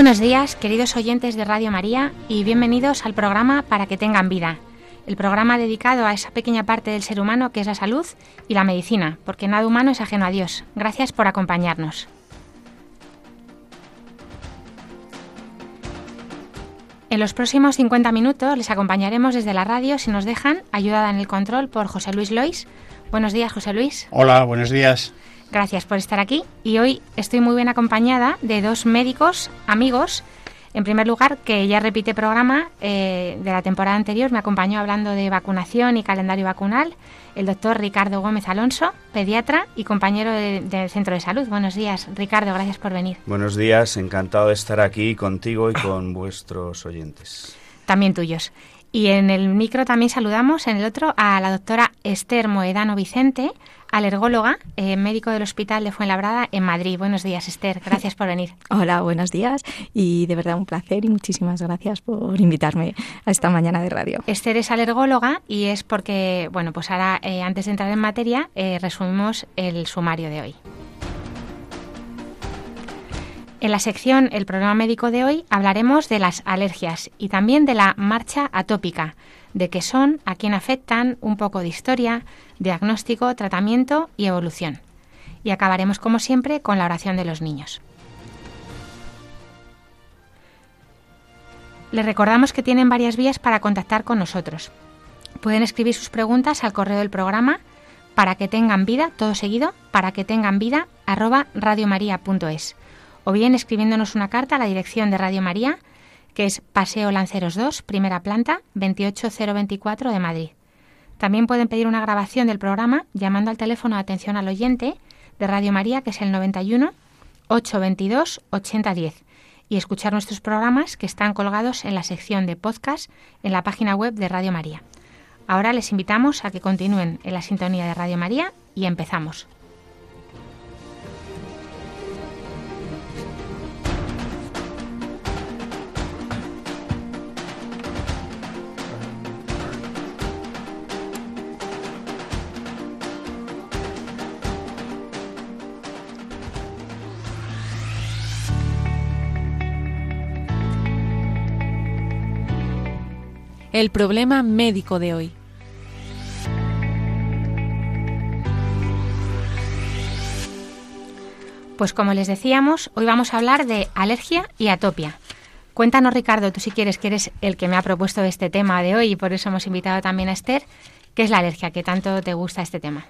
Buenos días, queridos oyentes de Radio María, y bienvenidos al programa Para que tengan vida, el programa dedicado a esa pequeña parte del ser humano que es la salud y la medicina, porque nada humano es ajeno a Dios. Gracias por acompañarnos. En los próximos 50 minutos les acompañaremos desde la radio, si nos dejan, ayudada en el control por José Luis Lois. Buenos días, José Luis. Hola, buenos días. Gracias por estar aquí y hoy estoy muy bien acompañada de dos médicos amigos. En primer lugar, que ya repite programa eh, de la temporada anterior, me acompañó hablando de vacunación y calendario vacunal, el doctor Ricardo Gómez Alonso, pediatra y compañero del Centro de Salud. Buenos días, Ricardo, gracias por venir. Buenos días, encantado de estar aquí contigo y con vuestros oyentes. También tuyos. Y en el micro también saludamos, en el otro, a la doctora Esther Moedano Vicente, alergóloga, eh, médico del Hospital de Fuenlabrada en Madrid. Buenos días, Esther. Gracias por venir. Hola, buenos días. Y de verdad un placer y muchísimas gracias por invitarme a esta mañana de radio. Esther es alergóloga y es porque, bueno, pues ahora, eh, antes de entrar en materia, eh, resumimos el sumario de hoy. En la sección El programa médico de hoy hablaremos de las alergias y también de la marcha atópica, de qué son, a quién afectan, un poco de historia, diagnóstico, tratamiento y evolución. Y acabaremos, como siempre, con la oración de los niños. Les recordamos que tienen varias vías para contactar con nosotros. Pueden escribir sus preguntas al correo del programa para que tengan vida, todo seguido, para que tengan vida, arroba radiomaria.es o bien escribiéndonos una carta a la dirección de Radio María, que es Paseo Lanceros 2, primera planta, 28024 de Madrid. También pueden pedir una grabación del programa llamando al teléfono de atención al oyente de Radio María, que es el 91 822 8010, y escuchar nuestros programas que están colgados en la sección de podcast en la página web de Radio María. Ahora les invitamos a que continúen en la sintonía de Radio María y empezamos. El problema médico de hoy. Pues como les decíamos, hoy vamos a hablar de alergia y atopia. Cuéntanos, Ricardo, tú si quieres, que eres el que me ha propuesto este tema de hoy y por eso hemos invitado también a Esther, ¿qué es la alergia? ¿Qué tanto te gusta este tema?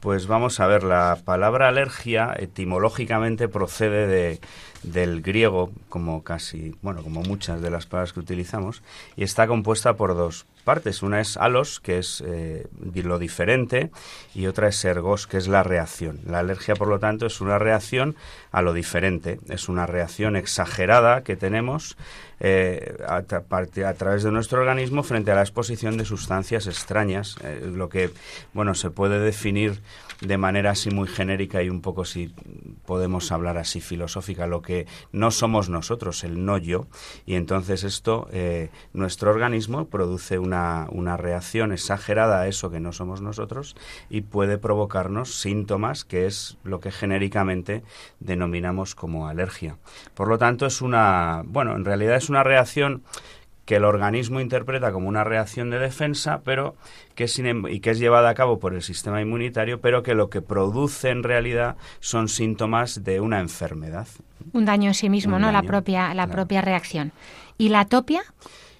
Pues vamos a ver, la palabra alergia etimológicamente procede de, del griego, como casi, bueno, como muchas de las palabras que utilizamos, y está compuesta por dos partes. Una es alos, que es eh, lo diferente, y otra es ergos, que es la reacción. La alergia, por lo tanto, es una reacción a lo diferente, es una reacción exagerada que tenemos eh, a, través de nuestro organismo frente a la exposición de sustancias extrañas, eh, lo que, bueno, se puede definir de manera así muy genérica y un poco si podemos hablar así filosófica, lo que no somos nosotros, el no yo, y entonces esto, eh, nuestro organismo produce una, una reacción exagerada a eso que no somos nosotros y puede provocarnos síntomas que es lo que genéricamente denominamos como alergia. Por lo tanto, es una, bueno, en realidad es una reacción que el organismo interpreta como una reacción de defensa, pero que sin, em, y que es llevada a cabo por el sistema inmunitario, pero que lo que produce en realidad son síntomas de una enfermedad. Un daño en sí mismo, ¿no? la propia la propia reacción. ¿Y la atopia?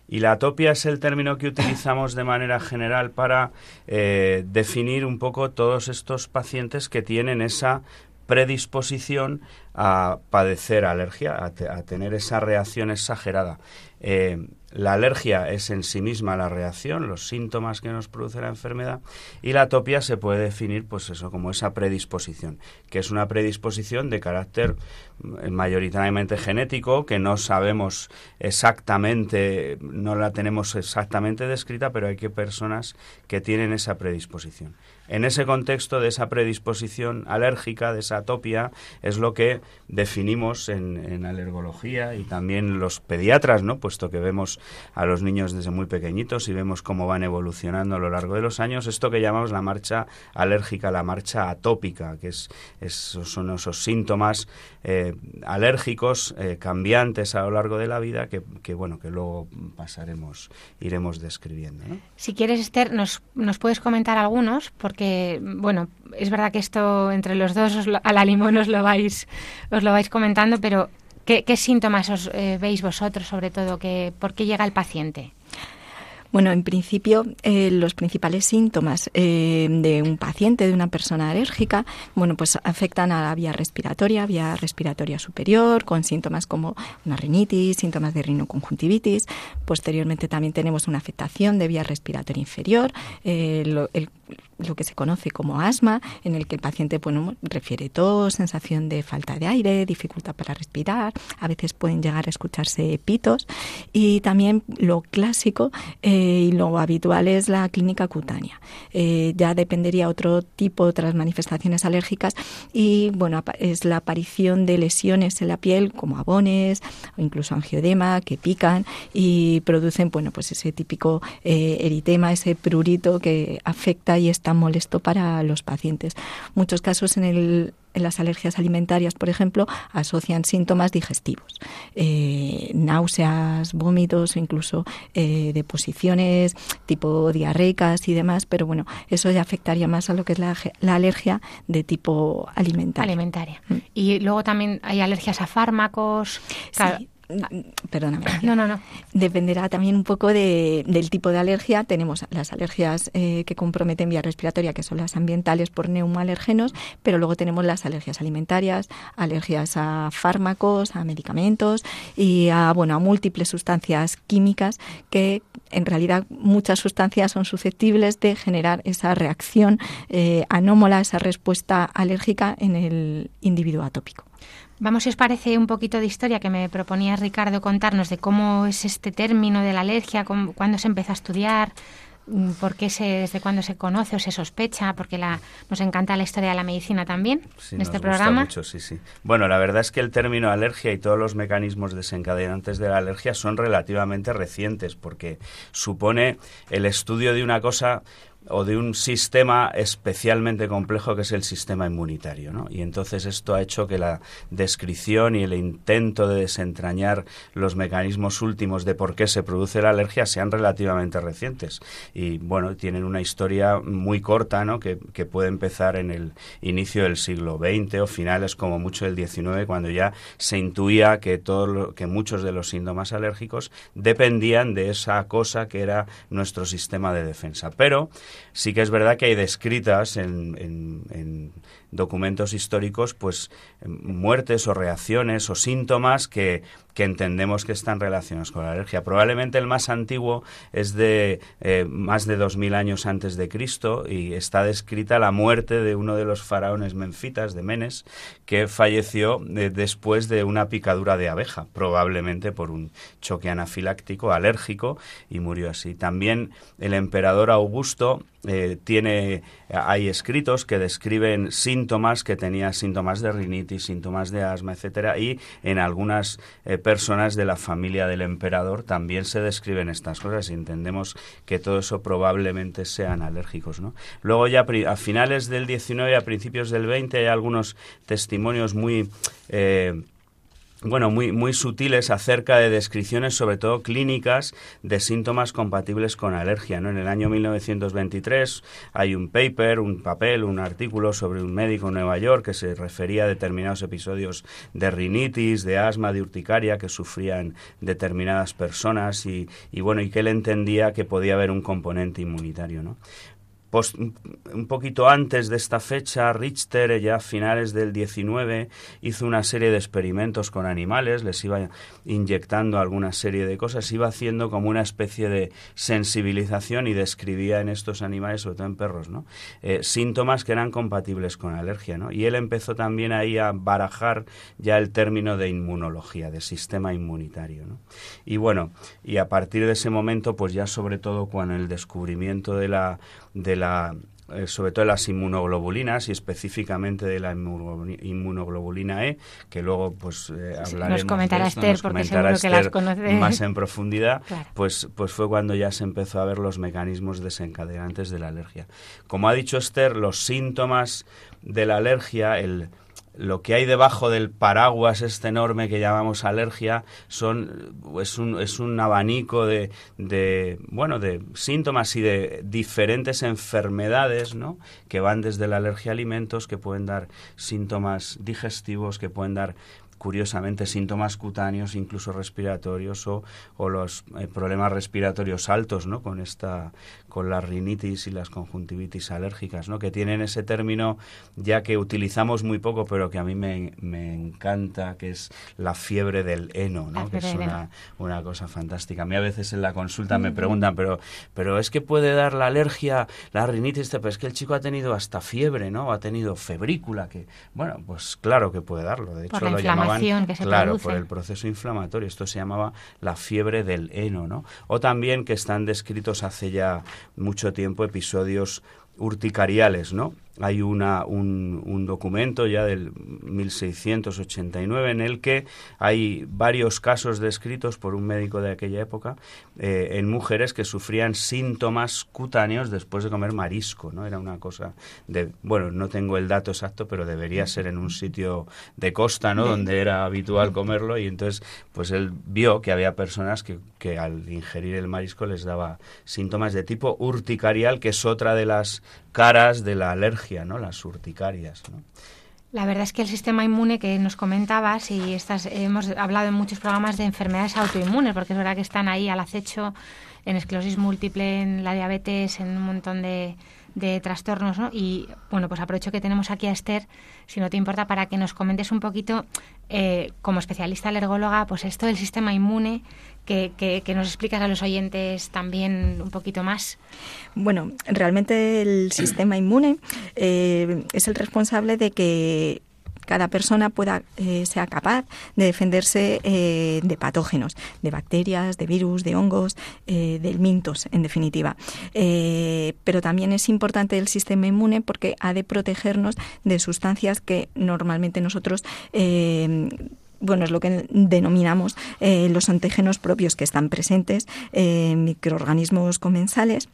Y la atopia es el término que utilizamos de manera general para eh, definir un poco todos estos pacientes que tienen esa predisposición a padecer alergia, a, tener esa reacción exagerada. Eh, la alergia es en sí misma la reacción, los síntomas que nos produce la enfermedad y la atopia se puede definir pues eso como esa predisposición, que es una predisposición de carácter mm, mayoritariamente genético que no sabemos exactamente, no la tenemos exactamente descrita, pero hay que personas que tienen esa predisposición. En ese contexto de esa predisposición alérgica, de esa atopia, es lo que definimos en, en alergología y también los pediatras, ¿no? puesto que vemos a los niños desde muy pequeñitos y vemos cómo van evolucionando a lo largo de los años, esto que llamamos la marcha alérgica, la marcha atópica, que es, son esos síntomas eh, alérgicos eh, cambiantes a lo largo de la vida que, bueno que luego pasaremos, iremos describiendo. Si quieres, Esther, nos, nos puedes comentar algunos, porque bueno, es verdad que esto entre los dos a la limón os lo vais, os lo vais comentando, pero ¿Qué, síntomas os eh, veis vosotros, sobre todo? Que, ¿Por qué llega el paciente? Bueno, en principio, eh, los principales síntomas eh, de un paciente, de una persona alérgica, bueno, pues afectan a la vía respiratoria, vía respiratoria superior, con síntomas como una rinitis, síntomas de rinoconjuntivitis. Posteriormente también tenemos una afectación de vía respiratoria inferior, el lo que se conoce como asma, en el que el paciente bueno, refiere tos, sensación de falta de aire, dificultad para respirar, a veces pueden llegar a escucharse pitos y también lo clásico eh, y lo habitual es la clínica cutánea. Eh, ya dependería otro tipo, otras manifestaciones alérgicas y bueno, es la aparición de lesiones en la piel como abones o incluso angiodema que pican y producen bueno, pues ese típico eh, eritema, ese prurito que afecta y está molesto para los pacientes. Muchos casos en el, en las alergias alimentarias, por ejemplo, asocian síntomas digestivos, eh, náuseas, vómitos incluso eh, deposiciones tipo diarreicas y demás, pero bueno, eso ya afectaría más a lo que es la, alergia de tipo alimentaria. Alimentaria. Mm. Y luego también hay alergias a fármacos. Perdóname. No, no, no. Dependerá también un poco de, del tipo de alergia. Tenemos las alergias eh, que comprometen vía respiratoria, que son las ambientales por neumoalérgenos, pero luego tenemos las alergias alimentarias, alergias a fármacos, a medicamentos y a, bueno, a múltiples sustancias químicas que en realidad muchas sustancias son susceptibles de generar esa reacción eh, anómala, esa respuesta alérgica en el individuo atópico. Vamos, si os parece, un poquito de historia que me proponía Ricardo contarnos de cómo es este término de la alergia, cuándo se empezó a estudiar, mm, por qué se, desde cuándo se conoce o se sospecha, porque la, nos encanta la historia de la medicina también en este programa. Mucho, sí, sí. Bueno, la verdad es que el término alergia y todos los mecanismos desencadenantes de la alergia son relativamente recientes, porque supone el estudio de una cosa o de un sistema especialmente complejo que es el sistema inmunitario. ¿no? Y entonces esto ha hecho que la descripción y el intento de desentrañar los mecanismos últimos de por qué se produce la alergia sean relativamente recientes. Y bueno, tienen una historia muy corta ¿no? que, puede empezar en el inicio del siglo XX o finales como mucho del XIX, cuando ya se intuía que, todo que muchos de los síntomas alérgicos dependían de esa cosa que era nuestro sistema de defensa. Pero Sí que es verdad que hay descritas en, en, documentos históricos, pues muertes o reacciones o síntomas que, que, entendemos que están relacionados con la alergia. Probablemente el más antiguo es de eh, más de 2000 años antes de Cristo y está descrita la muerte de uno de los faraones menfitas de Menes que falleció eh, después de una picadura de abeja, probablemente por un choque anafiláctico alérgico y murió así. También el emperador Augusto eh, tiene hay escritos que describen síntomas que tenía síntomas de rinitis, síntomas de asma, etcétera, y en algunas personas de la familia del emperador también se describen estas cosas y entendemos que todo eso probablemente sean alérgicos, ¿no? Luego ya a finales del 19 a principios del 20 hay algunos testimonios muy eh, bueno, muy, muy sutiles acerca de descripciones, sobre todo clínicas, de síntomas compatibles con alergia. ¿no? En el año 1923 hay un paper, un papel, un artículo sobre un médico en Nueva York que se refería a determinados episodios de rinitis, de asma, de urticaria que sufrían determinadas personas y, y bueno, y que él entendía que podía haber un componente inmunitario. ¿no? Un poquito antes de esta fecha, Richter, ya a finales del 19, hizo una serie de experimentos con animales, les iba inyectando alguna serie de cosas, iba haciendo como una especie de sensibilización y describía en estos animales, sobre todo en perros, ¿no? Eh, síntomas que eran compatibles con alergia. Y él empezó también ahí a barajar ya el término de inmunología, de sistema inmunitario. Y bueno, y a partir de ese momento, pues ya sobre todo con el descubrimiento de la, de la eh, sobre todo de las inmunoglobulinas y específicamente de la inmunoglobulina E, que luego pues eh, hablaremos nos comentará Esther, porque seguro que las conoce más en profundidad, pues, pues fue cuando ya se empezó a ver los mecanismos desencadenantes de la alergia. Como ha dicho Esther, los síntomas de la alergia, el, lo que hay debajo del paraguas este enorme que llamamos alergia son es un, es un abanico de, de, bueno de síntomas y de diferentes enfermedades ¿no? que van desde la alergia a alimentos que pueden dar síntomas digestivos que pueden dar curiosamente síntomas cutáneos, incluso respiratorios o, o los eh, problemas respiratorios altos, ¿no? Con esta con la rinitis y las conjuntivitis alérgicas, ¿no? Que tienen ese término ya que utilizamos muy poco, pero que a mí me, me encanta, que es la fiebre del heno, ¿no? Que es una, una, cosa fantástica. A mí a veces en la consulta me preguntan, pero, pero es que puede dar la alergia, la rinitis, pero es que el chico ha tenido hasta fiebre, ¿no? Ha tenido febrícula, que, bueno, pues claro que puede darlo. De hecho, lo llamaban, claro, por el proceso inflamatorio. Esto se llamaba la fiebre del heno, ¿no? O también que están descritos hace ya mucho tiempo episodios urticariales, ¿no? Hay una, un, un, documento ya del 1689 en el que hay varios casos descritos por un médico de aquella época eh, en mujeres que sufrían síntomas cutáneos después de comer marisco, ¿no? Era una cosa de, bueno, no tengo el dato exacto, pero debería ser en un sitio de costa, ¿no? Donde era habitual comerlo y entonces, pues él vio que había personas que, que al ingerir el marisco les daba síntomas de tipo urticarial, que es otra de las caras de la alergia, ¿no? Las urticarias. La verdad es que el sistema inmune que nos comentabas y estas, hemos hablado en muchos programas de enfermedades autoinmunes, porque es verdad que están ahí al acecho en esclerosis múltiple, en la diabetes, en un montón de, de trastornos, ¿no? Y bueno, pues aprovecho que tenemos aquí a Esther, si no te importa, para que nos comentes un poquito, eh, como especialista alergóloga, pues esto del sistema inmune, que, que, nos explicas a los oyentes también un poquito más. Bueno, realmente el sistema inmune eh, es el responsable de que cada persona pueda eh, sea capaz de defenderse eh, de patógenos, de bacterias, de virus, de hongos, eh, del mintos, en definitiva. pero también es importante el sistema inmune porque ha de protegernos de sustancias que normalmente nosotros bueno, es lo que denominamos los antígenos propios que están presentes en microorganismos comensales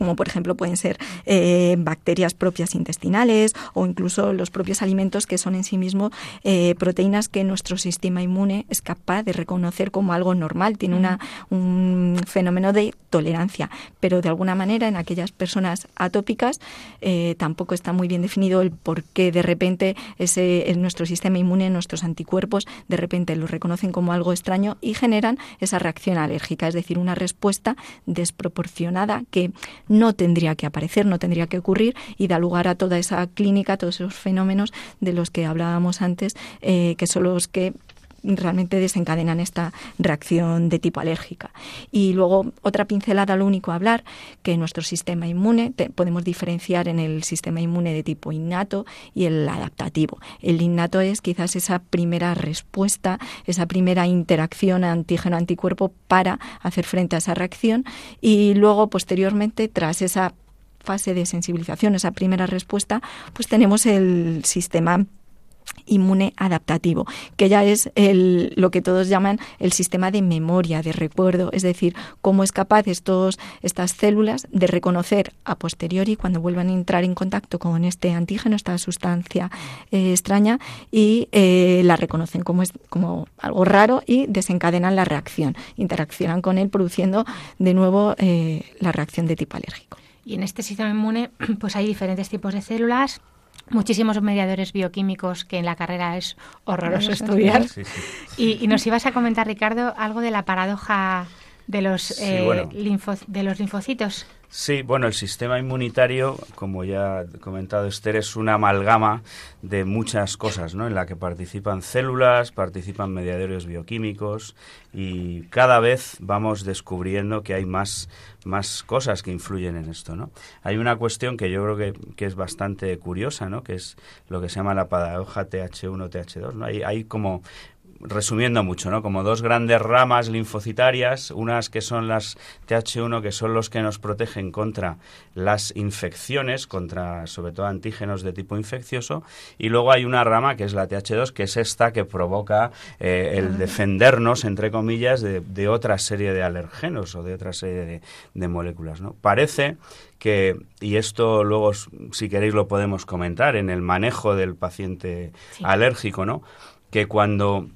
como por ejemplo pueden ser eh, bacterias propias intestinales o incluso los propios alimentos que son en sí mismos eh, proteínas que nuestro sistema inmune es capaz de reconocer como algo normal, tiene una, un fenómeno de tolerancia, pero de alguna manera en aquellas personas atópicas eh, tampoco está muy bien definido el por qué de repente ese, nuestro sistema inmune, nuestros anticuerpos, de repente lo reconocen como algo extraño y generan esa reacción alérgica, es decir, una respuesta desproporcionada que no tendría que aparecer, no tendría que ocurrir y da lugar a toda esa clínica, todos esos fenómenos de los que hablábamos antes, eh, que son los que realmente desencadenan esta reacción de tipo alérgica. Y luego otra pincelada, lo único a hablar, que nuestro sistema inmune, podemos diferenciar en el sistema inmune de tipo innato y el adaptativo. El innato es quizás esa primera respuesta, esa primera interacción antígeno-anticuerpo para hacer frente a esa reacción y luego posteriormente tras esa fase de sensibilización, esa primera respuesta, pues tenemos el sistema inmune adaptativo, que ya es el, lo que todos llaman el sistema de memoria, de recuerdo, es decir, cómo es capaz estos, estas células de reconocer a posteriori cuando vuelvan a entrar en contacto con este antígeno, esta sustancia eh, extraña, y eh, la reconocen como, es, como algo raro y desencadenan la reacción, interaccionan con él produciendo de nuevo eh, la reacción de tipo alérgico. Y en este sistema inmune pues hay diferentes tipos de células, muchísimos mediadores bioquímicos que en la carrera es horroroso estudiar. Y, nos ibas a comentar, Ricardo, algo de la paradoja de los, eh, de los linfocitos. Sí, bueno, el sistema inmunitario, como ya ha comentado Esther, es una amalgama de muchas cosas, ¿no? En la que participan células, participan mediadores bioquímicos y cada vez vamos descubriendo que hay más, más cosas que influyen en esto, ¿no? Hay una cuestión que yo creo que, que es bastante curiosa, ¿no? Que es lo que se llama la paradoja TH1-TH2, ¿no? Hay, hay como resumiendo mucho, ¿no? Como dos grandes ramas linfocitarias, unas que son las TH1, que son los que nos protegen contra las infecciones, contra sobre todo antígenos de tipo infeccioso, y luego hay una rama que es la TH2, que es esta que provoca eh, el defendernos, entre comillas, de, otra serie de alergenos o de otra serie de, moléculas, ¿no? Parece que, y esto luego, si queréis, lo podemos comentar en el manejo del paciente alérgico, ¿no? Que cuando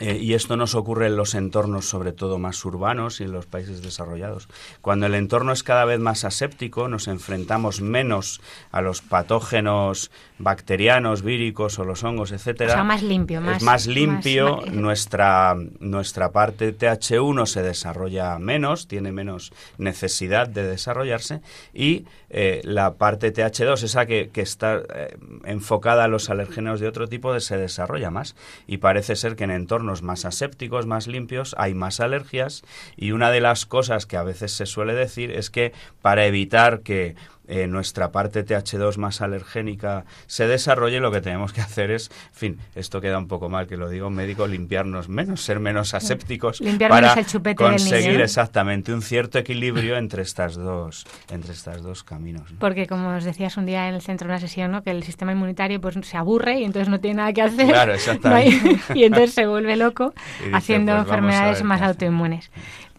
eh, y esto nos ocurre en los entornos, sobre todo más urbanos y en los países desarrollados. Cuando el entorno es cada vez más aséptico, nos enfrentamos menos a los patógenos bacterianos, víricos o los hongos, etcétera. O sea, más limpio, más, es más limpio. nuestra nuestra parte TH1 se desarrolla menos, tiene menos necesidad de desarrollarse y eh, la parte TH2, esa que, que está eh, enfocada a los alérgenos de otro tipo, se desarrolla más y parece ser que en entornos más asépticos, más limpios, hay más alergias y una de las cosas que a veces se suele decir es que para evitar que eh, nuestra parte TH2 más alergénica se desarrolle, lo que tenemos que hacer es, en fin, esto queda un poco mal que lo digo médico, limpiarnos menos, ser menos asépticos para conseguir exactamente un cierto equilibrio entre estas dos, entre estas dos caminos. Porque como os decías un día en el centro de una sesión, ¿no? que el sistema inmunitario pues se aburre y entonces no tiene nada que hacer. Claro, exactamente. y entonces se vuelve loco haciendo pues enfermedades más autoinmunes.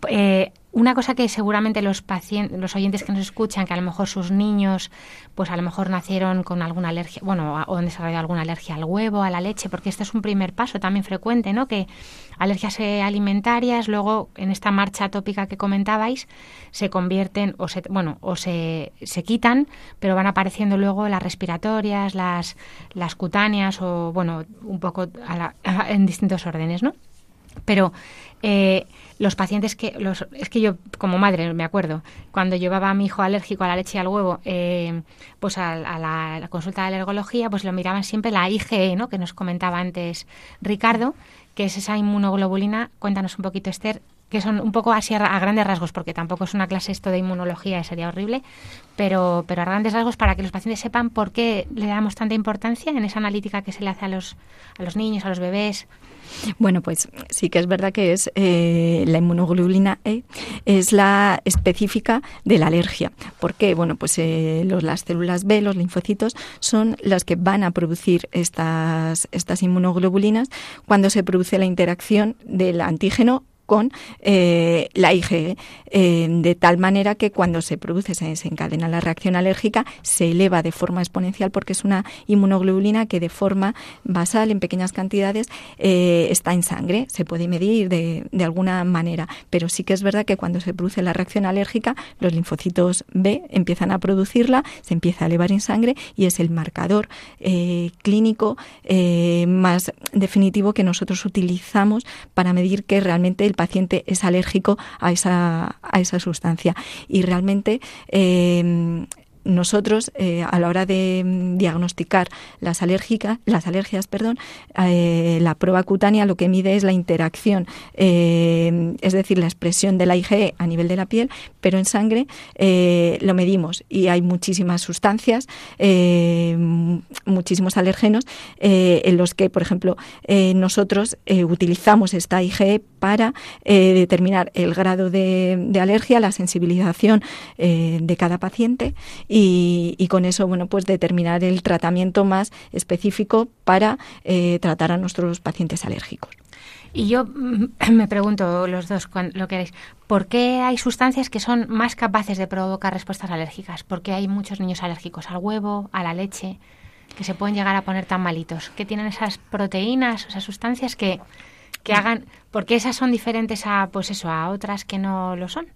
Eh, una cosa que seguramente los pacientes, los oyentes que nos escuchan, que a lo mejor sus niños, pues a lo mejor nacieron con alguna alergia, bueno, o han desarrollado alguna alergia al huevo, a la leche, porque este es un primer paso también frecuente, ¿no? Que alergias eh, alimentarias, luego en esta marcha tópica que comentabais, se convierten o se, bueno, o se, se quitan, pero van apareciendo luego las respiratorias, las, las cutáneas o, bueno, un poco en distintos órdenes, ¿no? Pero eh, los pacientes que los, es que yo como madre me acuerdo cuando llevaba a mi hijo alérgico a la leche y al huevo eh, pues a, la, consulta de alergología pues lo miraban siempre la IgE ¿no? que nos comentaba antes Ricardo que es esa inmunoglobulina cuéntanos un poquito Esther que son un poco así a, grandes rasgos, porque tampoco es una clase esto de inmunología, sería horrible, pero, pero a grandes rasgos para que los pacientes sepan por qué le damos tanta importancia en esa analítica que se le hace a los, a los niños, a los bebés, bueno, pues sí que es verdad que es eh, la inmunoglobulina E es la específica de la alergia. ¿Por qué? Bueno, pues eh, las células B, los linfocitos, son las que van a producir estas, estas inmunoglobulinas cuando se produce la interacción del antígeno con eh, la IgE, eh, de tal manera que cuando se produce, se desencadena la reacción alérgica, se eleva de forma exponencial porque es una inmunoglobulina que de forma basal, en pequeñas cantidades, eh, está en sangre. Se puede medir de, de, alguna manera, pero sí que es verdad que cuando se produce la reacción alérgica, los linfocitos B empiezan a producirla, se empieza a elevar en sangre y es el marcador clínico más definitivo que nosotros utilizamos para medir que realmente el paciente es alérgico a esa, a esa sustancia. Y realmente eh, nosotros eh, a la hora de mm, diagnosticar las alérgicas, las alergias, perdón, eh, la prueba cutánea lo que mide es la interacción, eh, es decir, la expresión de la IgE a nivel de la piel, pero en sangre lo medimos y hay muchísimas sustancias, muchísimos alérgenos en los que, por ejemplo, nosotros utilizamos esta IgE para determinar el grado de, de, alergia, la sensibilización de cada paciente y, con eso, bueno, pues determinar el tratamiento más específico para eh, tratar a nuestros pacientes alérgicos. Y yo mm, me pregunto, los dos, lo queréis, ¿por qué hay sustancias que son más capaces de provocar respuestas alérgicas? ¿Por qué hay muchos niños alérgicos al huevo, a la leche, que se pueden llegar a poner tan malitos? ¿Qué tienen esas proteínas, esas sustancias que, que hagan, Porque esas son diferentes a, pues eso, a otras que no lo son.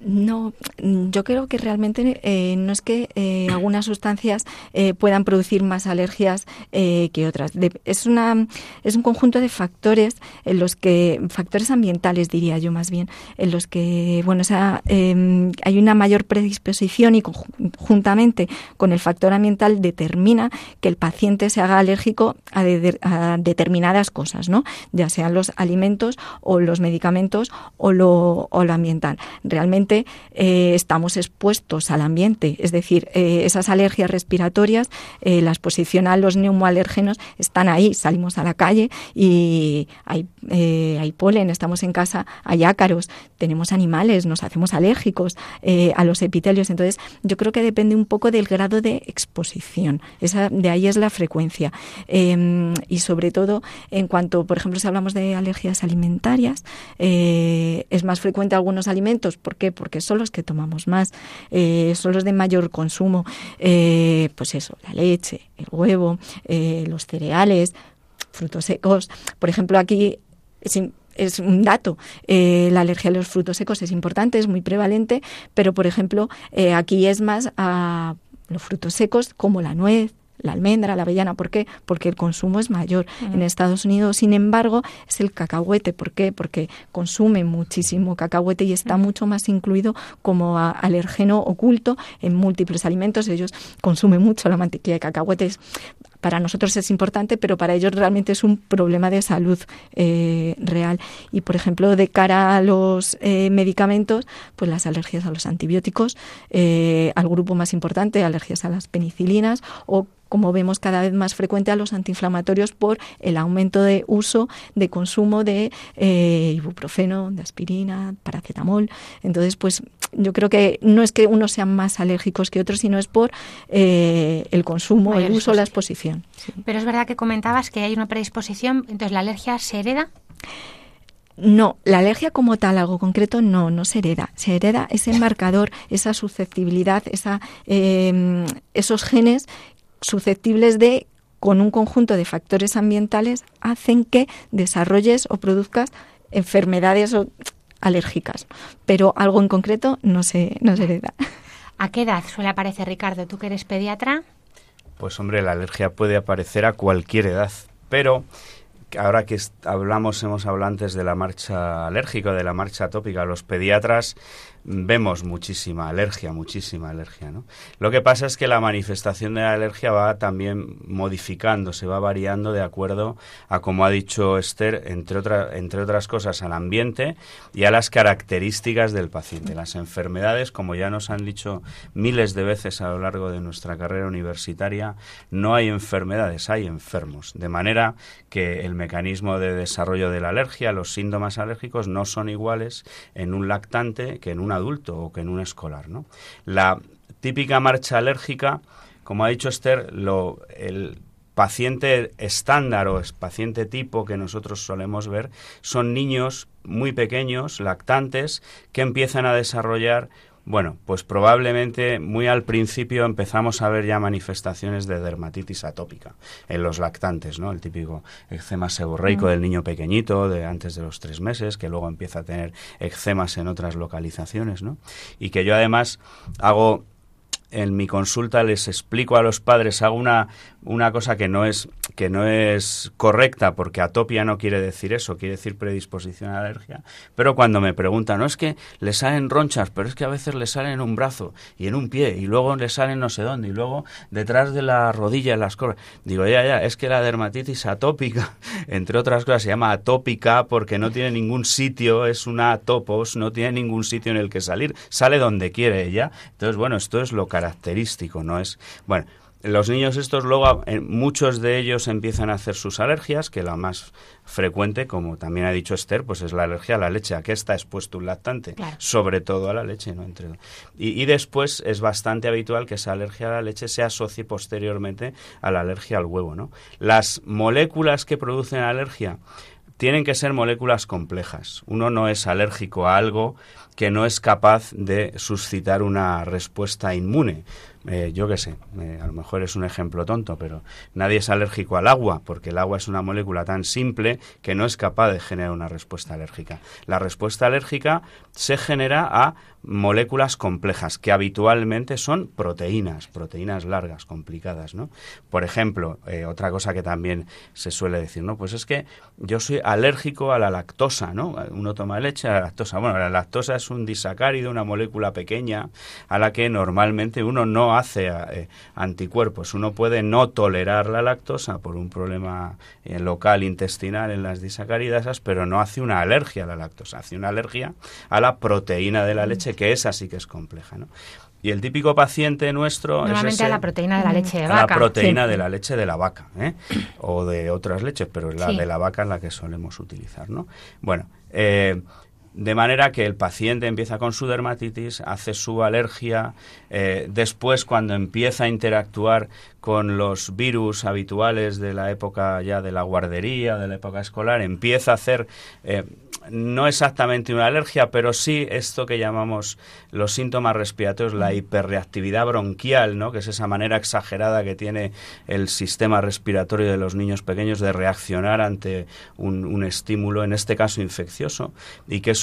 No, yo creo que realmente eh, no es que eh, algunas sustancias eh, puedan producir más alergias que otras. es una es un conjunto de factores en los que factores ambientales diría yo más bien en los que bueno em, hay una mayor predisposición y conjuntamente con el factor ambiental determina que el paciente se haga alérgico a, a determinadas cosas, ¿no? Ya sean los alimentos o los medicamentos o lo, o lo ambiental realmente eh, estamos expuestos al ambiente. Es decir, eh, esas alergias respiratorias, eh, la exposición a los neumoalérgenos están ahí. Salimos a la calle y hay, hay polen, estamos en casa, hay ácaros, tenemos animales, nos hacemos alérgicos a los epitelios. Entonces, yo creo que depende un poco del grado de exposición. Esa, de ahí es la frecuencia. Em, y sobre todo, en cuanto, por ejemplo, si hablamos de alergias alimentarias, es más frecuente algunos alimentos ¿Por qué? Porque son los que tomamos más, eh, son los de mayor consumo. Eh, pues eso, la leche, el huevo, eh, los cereales, frutos secos. Por ejemplo, aquí es, un dato. la alergia a los frutos secos es importante, es muy prevalente, pero por ejemplo, aquí es más a los frutos secos como la nuez, la almendra, la avellana. ¿Por qué? Porque el consumo es mayor. Mm. En Estados Unidos, sin embargo, es el cacahuete. ¿Por qué? Porque consume muchísimo cacahuete y está mm. mucho más incluido como alergeno oculto en múltiples alimentos. Ellos consumen mucho la mantequilla de cacahuete. Para nosotros es importante, pero para ellos realmente es un problema de salud eh, real. Y, por ejemplo, de cara a los eh, medicamentos, pues las alergias a los antibióticos, eh, al grupo más importante, alergias a las penicilinas o como vemos cada vez más frecuente a los antiinflamatorios por el aumento de uso, de consumo de eh, ibuprofeno, de aspirina, paracetamol. Entonces, pues yo creo que no es que unos sean más alérgicos que otros, sino es por eh, el consumo, el uso, la exposición. Pero es verdad que comentabas que hay una predisposición, entonces la alergia se hereda. No, la alergia como tal, algo concreto, no, no se hereda. Se hereda ese marcador, esa susceptibilidad, esa, eh, esos genes susceptibles de, con un conjunto de factores ambientales, hacen que desarrolles o produzcas enfermedades alérgicas. Pero algo en concreto no se, no se hereda. ¿A qué edad suele aparecer, Ricardo? ¿Tú que eres pediatra? Pues hombre, la alergia puede aparecer a cualquier edad, pero ahora que hablamos, hemos hablado antes de la marcha alérgica, de la marcha atópica, los pediatras vemos muchísima alergia, muchísima alergia. ¿no? Lo que pasa es que la manifestación de la alergia va también modificando, se va variando de acuerdo a, como ha dicho Esther, entre, otra, entre otras cosas, al ambiente y a las características del paciente. Las enfermedades, como ya nos han dicho miles de veces a lo largo de nuestra carrera universitaria, no hay enfermedades, hay enfermos. De manera que el mecanismo de desarrollo de la alergia, los síntomas alérgicos, no son iguales en un lactante que en una adulto o que en un escolar. ¿no? La típica marcha alérgica, como ha dicho Esther, lo, el paciente estándar o paciente tipo que nosotros solemos ver son niños muy pequeños, lactantes, que empiezan a desarrollar bueno, pues probablemente muy al principio empezamos a ver ya manifestaciones de dermatitis atópica en los lactantes, ¿no? El típico eczema seborreico del niño pequeñito de antes de los tres meses, que luego empieza a tener eczemas en otras localizaciones, ¿no? Y que yo además hago en mi consulta les explico a los padres, hago una, una cosa que no es que no es correcta porque atopia no quiere decir eso, quiere decir predisposición a alergia, pero cuando me preguntan, no es que le salen ronchas, pero es que a veces le salen en un brazo y en un pie y luego le salen no sé dónde y luego detrás de la rodilla las cosas. Digo, ya, ya, es que la dermatitis atópica, entre otras cosas, se llama atópica porque no tiene ningún sitio, es una atopos, no tiene ningún sitio en el que salir, sale donde quiere ella. Entonces, bueno, esto es lo característico, no es, bueno, los niños estos luego, eh, muchos de ellos empiezan a hacer sus alergias, que la más frecuente, como también ha dicho Esther, pues es la alergia a la leche. ¿A qué está expuesto un lactante? Sobre todo a la leche, ¿no? Entre... Y, y, después es bastante habitual que esa alergia a la leche se asocie posteriormente a la alergia al huevo, ¿no? Las moléculas que producen alergia tienen que ser moléculas complejas. Uno no es alérgico a algo que no es capaz de suscitar una respuesta inmune eh, yo qué sé, eh, a lo mejor es un ejemplo tonto, pero nadie es alérgico al agua, porque el agua es una molécula tan simple que no es capaz de generar una respuesta alérgica. La respuesta alérgica se genera a moléculas complejas que habitualmente son proteínas, proteínas largas, complicadas, ¿no? Por ejemplo, eh, otra cosa que también se suele decir, ¿no? Pues es que yo soy alérgico a la lactosa, ¿no? Uno toma leche a la lactosa. Bueno, la lactosa es un disacárido, una molécula pequeña a la que normalmente uno no hace eh, anticuerpos. Uno puede no tolerar la lactosa por un problema eh, local intestinal en las disacáridasas, pero no hace una alergia a la lactosa, hace una alergia a la proteína de la leche que esa sí que es compleja, ¿no? Y el típico paciente nuestro Normalmente es la proteína de la leche de vaca. La proteína de la leche de la vaca, ¿eh? o de otras leches, pero la de la vaca es la que solemos utilizar, ¿no? Bueno, eh, de manera que el paciente empieza con su dermatitis, hace su alergia, eh, después cuando empieza a interactuar con los virus habituales de la época ya de la guardería, de la época escolar, empieza a hacer eh, no exactamente una alergia, pero sí esto que llamamos los síntomas respiratorios, la hiperreactividad bronquial, ¿no? que es esa manera exagerada que tiene el sistema respiratorio de los niños pequeños de reaccionar ante un, estímulo, en este caso infeccioso, y que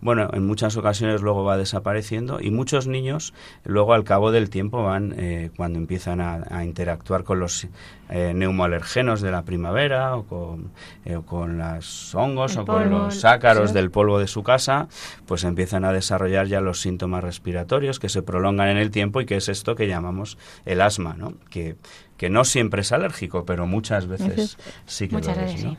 bueno, en muchas ocasiones luego va desapareciendo y muchos niños luego al cabo del tiempo van, eh, cuando empiezan a interactuar con los eh, neumoalergenos de la primavera o con, eh, con los hongos o con los ácaros del polvo de su casa, pues empiezan a desarrollar ya los síntomas respiratorios que se prolongan en el tiempo y que es esto que llamamos el asma, ¿no? Que, que no siempre es alérgico, pero muchas veces sí que lo es. ¿no?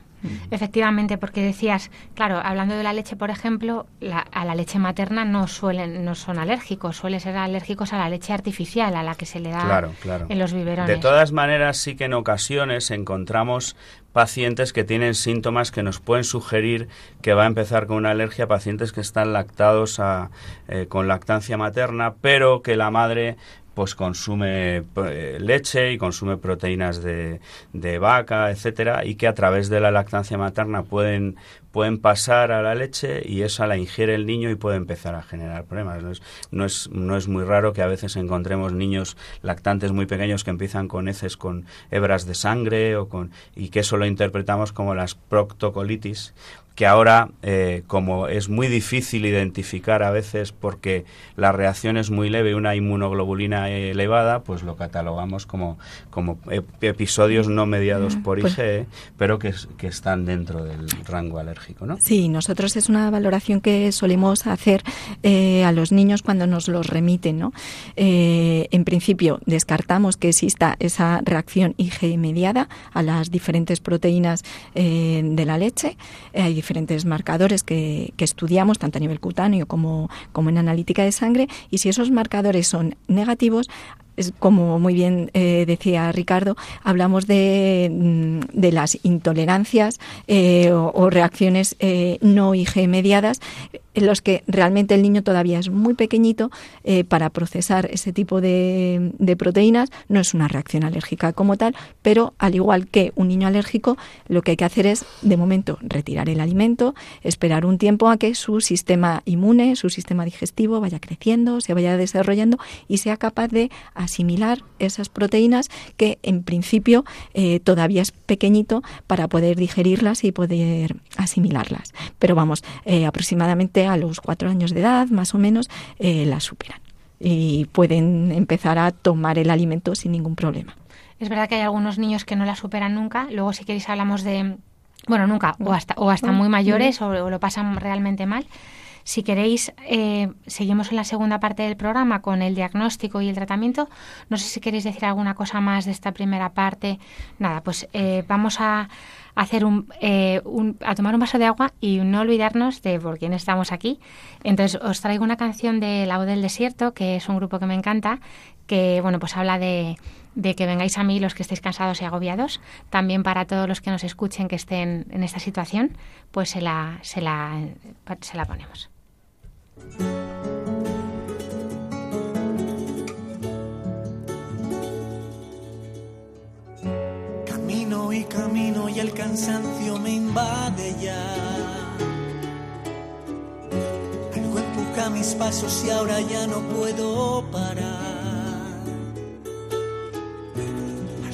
Efectivamente, porque decías, claro, hablando de la leche, por ejemplo, a la leche materna no suelen, no son alérgicos, suelen ser alérgicos a la leche artificial, a la que se le da en los biberones. De todas maneras, sí que en ocasiones encontramos pacientes que tienen síntomas que nos pueden sugerir que va a empezar con una alergia, pacientes que están lactados eh, con lactancia materna, pero que la madre pues consume eh, leche y consume proteínas de, de, vaca, etcétera, y que a través de la lactancia materna pueden, pueden pasar a la leche y esa la ingiere el niño y puede empezar a generar problemas. No es, no es, no es muy raro que a veces encontremos niños lactantes muy pequeños que empiezan con heces con hebras de sangre o con, y que eso lo interpretamos como las proctocolitis, que ahora, eh, como es muy difícil identificar a veces porque la reacción es muy leve, una inmunoglobulina elevada, pues lo catalogamos como, como episodios no mediados mm, por pues IgE, pero que, que, están dentro del rango alérgico, ¿no? Sí, nosotros es una valoración que solemos hacer eh, a los niños cuando nos los remiten, ¿no? Eh, en principio, descartamos que exista esa reacción IgE mediada a las diferentes proteínas de la leche. Hay diferentes marcadores que, estudiamos, tanto a nivel cutáneo como, como en analítica de sangre, y si esos marcadores son negativos, como muy bien eh, decía Ricardo, hablamos de, mm, de las intolerancias eh, o, reacciones eh, no IG mediadas en los que realmente el niño todavía es muy pequeñito eh, para procesar ese tipo de, proteínas. No es una reacción alérgica como tal, pero al igual que un niño alérgico, lo que hay que hacer es, de momento, retirar el alimento, esperar un tiempo a que su sistema inmune, su sistema digestivo vaya creciendo, se vaya desarrollando y sea capaz de asimilar esas proteínas que en principio eh, todavía es pequeñito para poder digerirlas y poder asimilarlas. Pero vamos, eh, aproximadamente a los cuatro años de edad, más o menos, eh, la superan y pueden empezar a tomar el alimento sin ningún problema. Es verdad que hay algunos niños que no la superan nunca. Luego, si queréis, hablamos de, bueno, nunca, o hasta, o hasta muy mayores, o, lo pasan realmente mal. Si queréis, eh, seguimos en la segunda parte del programa con el diagnóstico y el tratamiento. No sé si queréis decir alguna cosa más de esta primera parte. Nada, pues eh, vamos a, hacer eh, un, a tomar un vaso de agua y no olvidarnos de por quién estamos aquí. Entonces os traigo una canción de La Voz del Desierto, que es un grupo que me encanta, que bueno pues habla de, de que vengáis a mí los que estéis cansados y agobiados. También para todos los que nos escuchen que estén en esta situación, pues se la, se la, se la ponemos. Y camino y el cansancio me invade ya. Algo empuja mis pasos y ahora ya no puedo parar.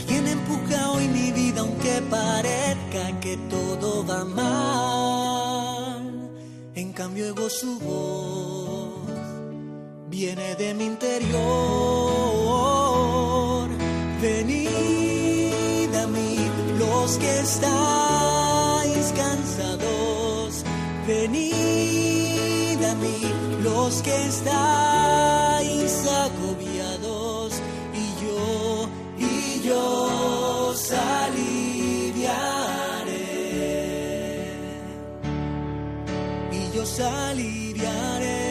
empuja hoy mi vida aunque parezca que todo va mal. En cambio oigo su voz, viene de mi interior. Los que estáis cansados, venid a mí los que estáis agobiados y yo, y yo aliviaré. Y yo aliviaré.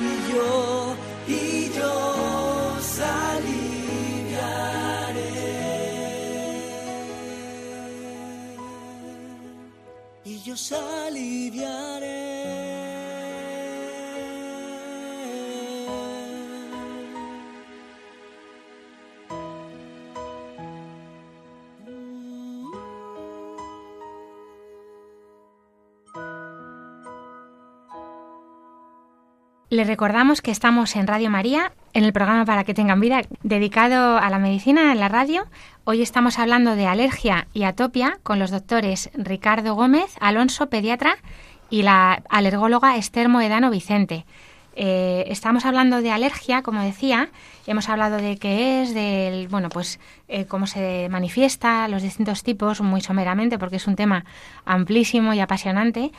Y yo, y yo os aliviaré y yo os aliviaré. Les recordamos que estamos en Radio María, en el programa Para que tengan vida, dedicado a la medicina en la radio. Hoy estamos hablando de alergia y atopia con los doctores Ricardo Gómez, Alonso, pediatra, y la alergóloga Esther Moedano Vicente. Eh, estamos hablando de alergia, como decía, hemos hablado de qué es, del, bueno, pues eh, cómo se manifiesta, los distintos tipos, muy someramente, porque es un tema amplísimo y apasionante.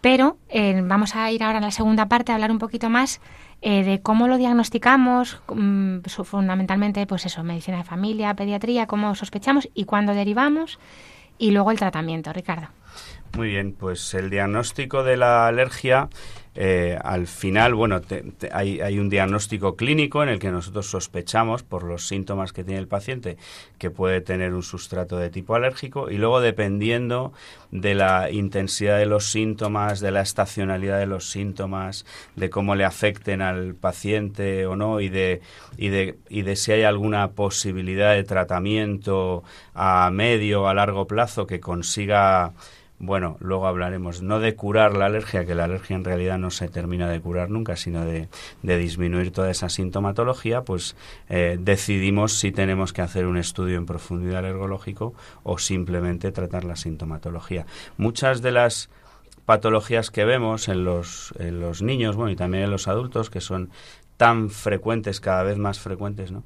Pero eh, vamos a ir ahora en la segunda parte a hablar un poquito más eh, de cómo lo diagnosticamos, mm, fundamentalmente, pues eso, medicina de familia, pediatría, cómo sospechamos y cuándo derivamos, y luego el tratamiento, Ricardo. Muy bien, pues el diagnóstico de la alergia, eh, al final, bueno, te- hay un diagnóstico clínico en el que nosotros sospechamos por los síntomas que tiene el paciente que puede tener un sustrato de tipo alérgico y luego dependiendo de la intensidad de los síntomas, de la estacionalidad de los síntomas, de cómo le afecten al paciente o no y de, y de, y de si hay alguna posibilidad de tratamiento a medio o a largo plazo que consiga bueno, luego hablaremos no de curar la alergia, que la alergia en realidad no se termina de curar nunca, sino de, de disminuir toda esa sintomatología, pues eh, decidimos si tenemos que hacer un estudio en profundidad alergológico o simplemente tratar la sintomatología. Muchas de las patologías que vemos en los, en los niños, bueno, y también en los adultos, que son tan frecuentes, cada vez más frecuentes, ¿no?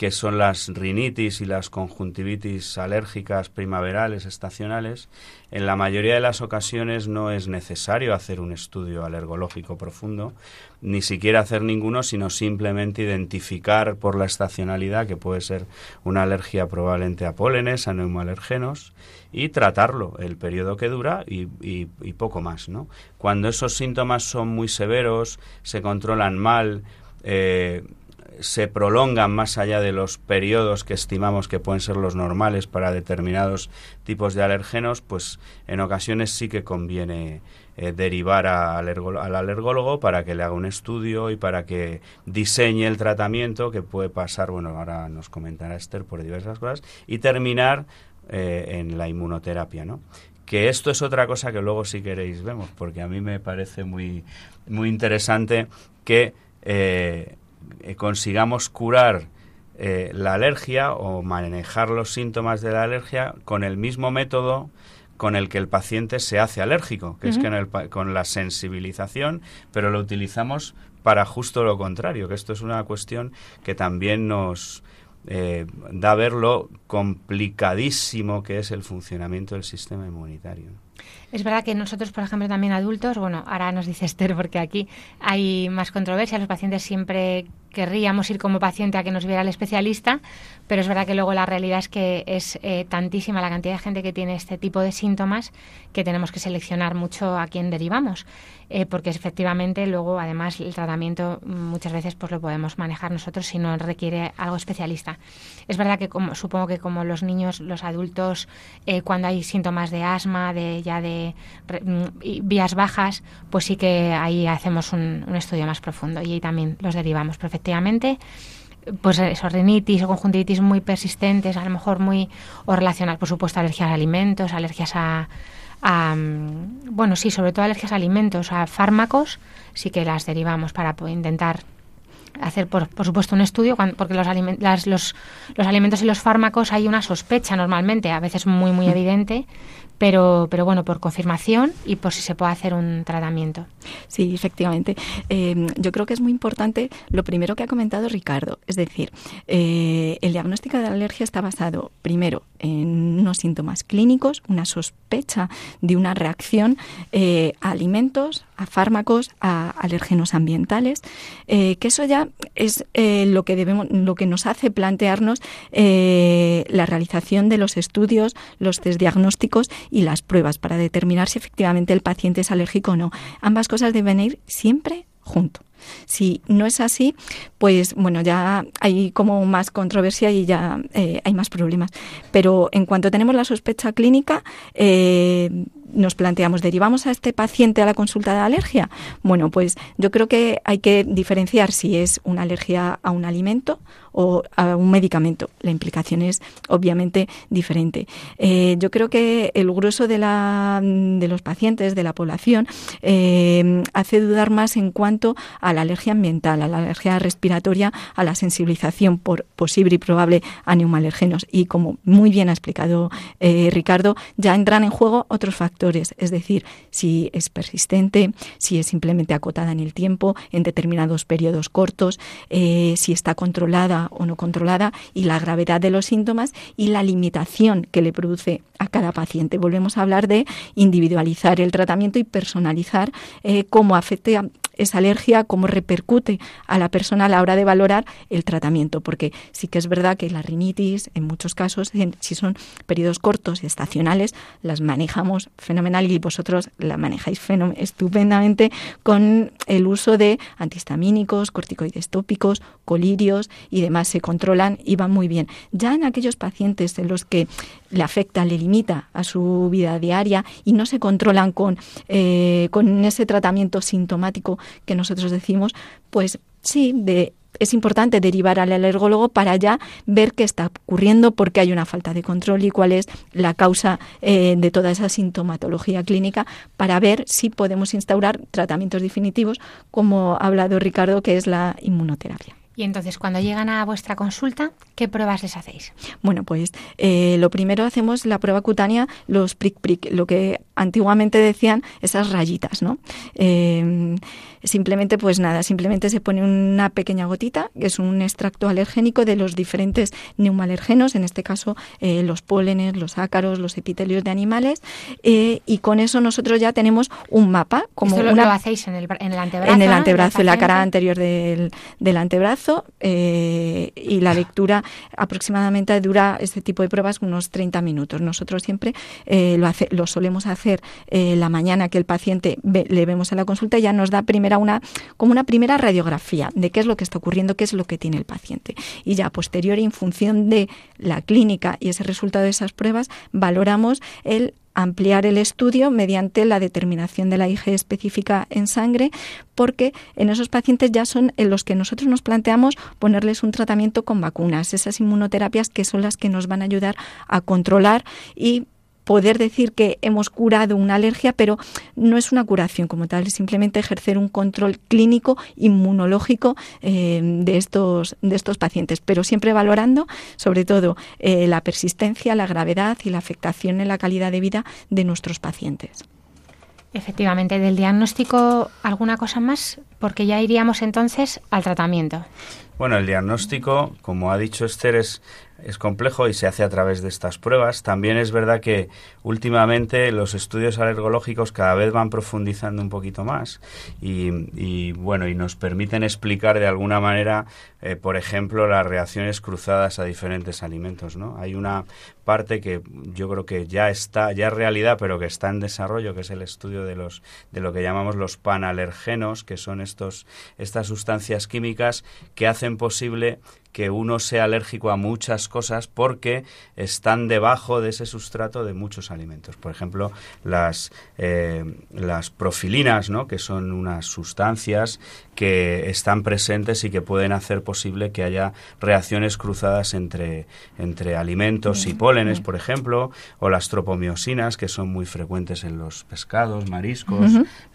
Que son las rinitis y las conjuntivitis alérgicas primaverales estacionales, en la mayoría de las ocasiones no es necesario hacer un estudio alergológico profundo, ni siquiera hacer ninguno, sino simplemente identificar por la estacionalidad, que puede ser una alergia probablemente a pólenes, a neumoalergenos, y tratarlo el periodo que dura y, poco más. ¿no? Cuando esos síntomas son muy severos, se controlan mal, eh, se prolongan más allá de los periodos que estimamos que pueden ser los normales para determinados tipos de alergenos, pues en ocasiones sí que conviene eh, derivar al, al alergólogo para que le haga un estudio y para que diseñe el tratamiento que puede pasar, bueno, ahora nos comentará Esther por diversas cosas, y terminar eh, en la inmunoterapia, ¿no? Que esto es otra cosa que luego si queréis vemos, porque a mí me parece muy, muy interesante que eh, consigamos curar la alergia o manejar los síntomas de la alergia con el mismo método con el que el paciente se hace alérgico, que es con la sensibilización, pero lo utilizamos para justo lo contrario, que esto es una cuestión que también nos eh, da a ver lo complicadísimo que es el funcionamiento del sistema inmunitario. Es verdad que nosotros, por ejemplo, también adultos, bueno, ahora nos dice Esther, porque aquí hay más controversia, los pacientes siempre querríamos ir como paciente a que nos viera el especialista, pero es verdad que luego la realidad es que es eh, tantísima la cantidad de gente que tiene este tipo de síntomas que tenemos que seleccionar mucho a quién derivamos, eh, porque efectivamente luego además el tratamiento muchas veces pues lo podemos manejar nosotros si no requiere algo especialista. Es verdad que como, supongo que como los niños, los adultos, eh, cuando hay síntomas de asma, de ya de Mm, vías bajas, pues sí que ahí hacemos un, estudio más profundo y ahí también los derivamos perfectamente pues eso, rinitis o conjuntivitis muy persistentes, a lo mejor muy, o relacionadas, por supuesto, alergias a alimentos, alergias a, mm, bueno, sí, sobre todo alergias a alimentos, a fármacos, sí que las derivamos para intentar hacer, por, por, supuesto, un estudio, porque los, los, los alimentos y los fármacos hay una sospecha normalmente, a veces muy, muy mm. evidente, pero, pero bueno, por confirmación y por si se puede hacer un tratamiento. Sí, efectivamente. Eh, yo creo que es muy importante lo primero que ha comentado Ricardo, es decir, eh, el diagnóstico de la alergia está basado primero en unos síntomas clínicos, una sospecha de una reacción eh, a alimentos, a fármacos, a alérgenos ambientales, que eso ya es lo que debemos, lo que nos hace plantearnos la realización de los estudios, los test diagnósticos y las pruebas para determinar si efectivamente el paciente es alérgico o no. Ambas cosas deben ir siempre junto. Si no es así, pues bueno, ya hay como más controversia y ya eh, hay más problemas. Pero en cuanto tenemos la sospecha clínica, eh, nos planteamos, ¿derivamos a este paciente a la consulta de alergia? Bueno, pues yo creo que hay que diferenciar si es una alergia a un alimento o a un medicamento. La implicación es obviamente diferente. Eh, yo creo que el grueso de, la, de los pacientes, de la población, hace dudar más en cuanto a la alergia ambiental, a la alergia respiratoria, a la sensibilización por posible y probable a neumoalergenos. Y como muy bien ha explicado eh, Ricardo, ya entran en juego otros factores, es decir, si es persistente, si es simplemente acotada en el tiempo, en determinados periodos cortos, si está controlada o no controlada y la gravedad de los síntomas y la limitación que le produce a cada paciente. Volvemos a hablar de individualizar el tratamiento y personalizar eh, cómo afecta esa alergia, cómo repercute a la persona a la hora de valorar el tratamiento, porque sí que es verdad que la rinitis, en muchos casos, si son periodos cortos y estacionales, las manejamos fenomenal y vosotros la manejáis estupendamente con el uso de antihistamínicos, corticoides tópicos, colirios y demás, se controlan y van muy bien. Ya en aquellos pacientes en los que le afecta, le limita a su vida diaria y no se controlan con, eh, con ese tratamiento sintomático que nosotros decimos, pues sí, de, es importante derivar al alergólogo para ya ver qué está ocurriendo, porque hay una falta de control y cuál es la causa eh, de toda esa sintomatología clínica, para ver si podemos instaurar tratamientos definitivos, como ha hablado Ricardo, que es la inmunoterapia. Y entonces, cuando llegan a vuestra consulta, ¿qué pruebas les hacéis? Bueno, pues eh, lo primero hacemos la prueba cutánea, los prick prick, lo que antiguamente decían esas rayitas, ¿no? Eh, simplemente, pues nada, simplemente se pone una pequeña gotita, que es un extracto alergénico de los diferentes neumoalergenos, en este caso eh, los pólenes, los ácaros, los epitelios de animales, y con eso nosotros ya tenemos un mapa. Como Esto lo, hacéis en el, en el antebrazo. En el antebrazo, en la cara anterior del, del antebrazo eh, y la lectura aproximadamente dura este tipo de pruebas unos 30 minutos. Nosotros siempre eh, lo, lo solemos hacer eh, la mañana que el paciente le vemos en la consulta, ya nos da primera una como una primera radiografía de qué es lo que está ocurriendo, qué es lo que tiene el paciente. Y ya posterior en función de la clínica y ese resultado de esas pruebas, valoramos el ampliar el estudio mediante la determinación de la IG específica en sangre, porque en esos pacientes ya son en los que nosotros nos planteamos ponerles un tratamiento con vacunas, esas inmunoterapias que son las que nos van a ayudar a controlar y poder decir que hemos curado una alergia, pero no es una curación como tal, es simplemente ejercer un control clínico inmunológico eh, de, estos, de estos pacientes, pero siempre valorando sobre todo eh, la persistencia, la gravedad y la afectación en la calidad de vida de nuestros pacientes. Efectivamente, del diagnóstico, ¿alguna cosa más? Porque ya iríamos entonces al tratamiento. Bueno, el diagnóstico, como ha dicho Esther, es es complejo y se hace a través de estas pruebas. También es verdad que últimamente los estudios alergológicos cada vez van profundizando un poquito más y, bueno y nos permiten explicar de alguna manera, eh, por ejemplo, las reacciones cruzadas a diferentes alimentos. ¿no? Hay una parte que yo creo que ya está, ya es realidad, pero que está en desarrollo, que es el estudio de los de lo que llamamos los panalergenos, que son estos estas sustancias químicas que hacen posible que uno sea alérgico a muchas cosas porque están debajo de ese sustrato de muchos alimentos. Por ejemplo, las, eh, las profilinas, ¿no? que son unas sustancias que están presentes y que pueden hacer posible que haya reacciones cruzadas entre, entre alimentos y por ejemplo, o las tropomiosinas, que son muy frecuentes en los pescados, mariscos.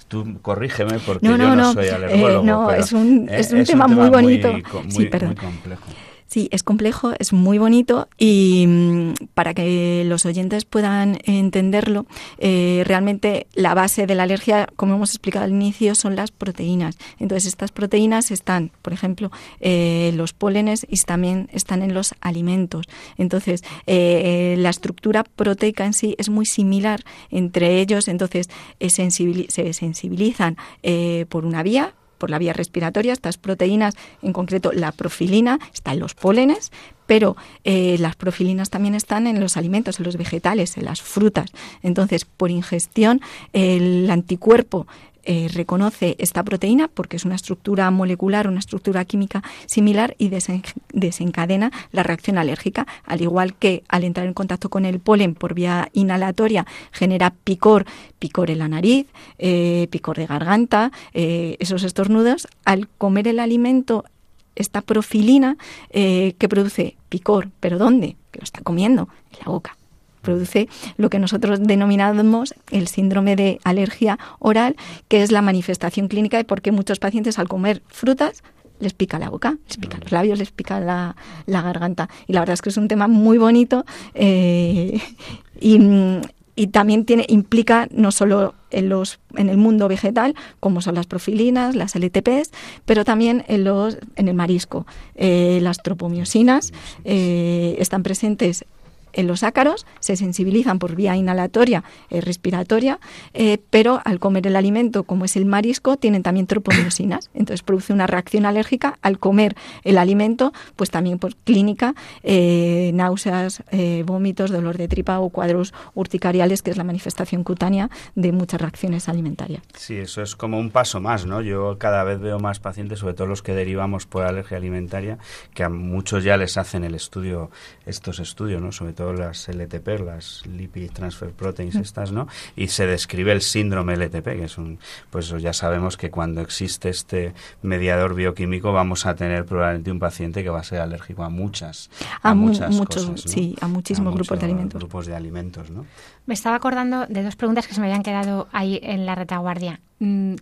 Tú corrígeme porque yo no, soy alergólogo. Eh, no, es un, es, un, tema muy bonito. sí, muy complejo. Sí, es complejo, es muy bonito y mm, para que los oyentes puedan entenderlo, eh, realmente la base de la alergia, como hemos explicado al inicio, son las proteínas. Entonces, estas proteínas están, por ejemplo, eh, los pólenes y también están en los alimentos. Entonces, eh, la estructura proteica en sí es muy similar entre ellos, entonces se sensibilizan por una vía, por la vía respiratoria. Estas proteínas, en concreto la profilina, está en los pólenes, pero eh, las profilinas también están en los alimentos, en los vegetales, en las frutas. Entonces, por ingestión, el anticuerpo eh, reconoce esta proteína porque es una estructura molecular, una estructura química similar y desencadena la reacción alérgica, al igual que al entrar en contacto con el polen por vía inhalatoria genera picor, picor en la nariz, eh, picor de garganta, eh, esos estornudos, al comer el alimento esta profilina que produce picor, pero ¿dónde? Que lo está comiendo en la boca produce lo que nosotros denominamos el síndrome de alergia oral, que es la manifestación clínica de por qué muchos pacientes al comer frutas les pica la boca, les pica los labios, les pica la, garganta. Y la verdad es que es un tema muy bonito eh, y, también tiene, implica no solo en, los, en el mundo vegetal, como son las profilinas, las LTPs, pero también en, los, en el marisco. Eh, las tropomiosinas eh, están presentes en los ácaros, se sensibilizan por vía inhalatoria y respiratoria, eh, pero al comer el alimento, como es el marisco, tienen también tropomiosinas. Entonces produce una reacción alérgica al comer el alimento, pues también por clínica, eh, náuseas, eh, vómitos, dolor de tripa o cuadros urticariales, que es la manifestación cutánea de muchas reacciones alimentarias. Sí, eso es como un paso más, ¿no? Yo cada vez veo más pacientes, sobre todo los que derivamos por alergia alimentaria, que a muchos ya les hacen el estudio, estos estudios, ¿no? Sobre todo las LTP, las Lipid Transfer Proteins estas, ¿no? Y se describe el síndrome LTP, que es un, pues ya sabemos que cuando existe este mediador bioquímico vamos a tener probablemente un paciente que va a ser alérgico a muchas, a, muchas muchos, cosas, sí, a muchísimos grupos de alimentos. Grupos de alimentos, ¿no? Me estaba acordando de dos preguntas que se me habían quedado ahí en la retaguardia. Mm,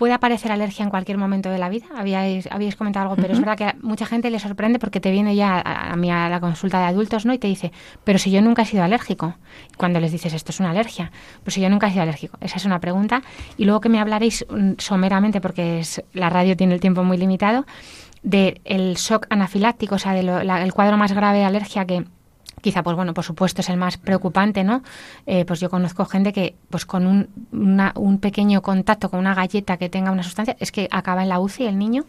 puede aparecer alergia en cualquier momento de la vida. Habíais, habíais comentado algo, pero es verdad que a mucha gente le sorprende porque te viene ya a, mí a la consulta de adultos ¿no? y te dice, pero si yo nunca he sido alérgico. Cuando les dices, esto es una alergia, pues si yo nunca he sido alérgico. Esa es una pregunta. Y luego que me hablaréis mm, someramente, porque es, la radio tiene el tiempo muy limitado, del el shock anafiláctico, o sea, del cuadro más grave de alergia que quizá pues bueno por supuesto es el más preocupante no eh, pues yo conozco gente que pues con un, un, pequeño contacto con una galleta que tenga una sustancia es que acaba en la UCI el niño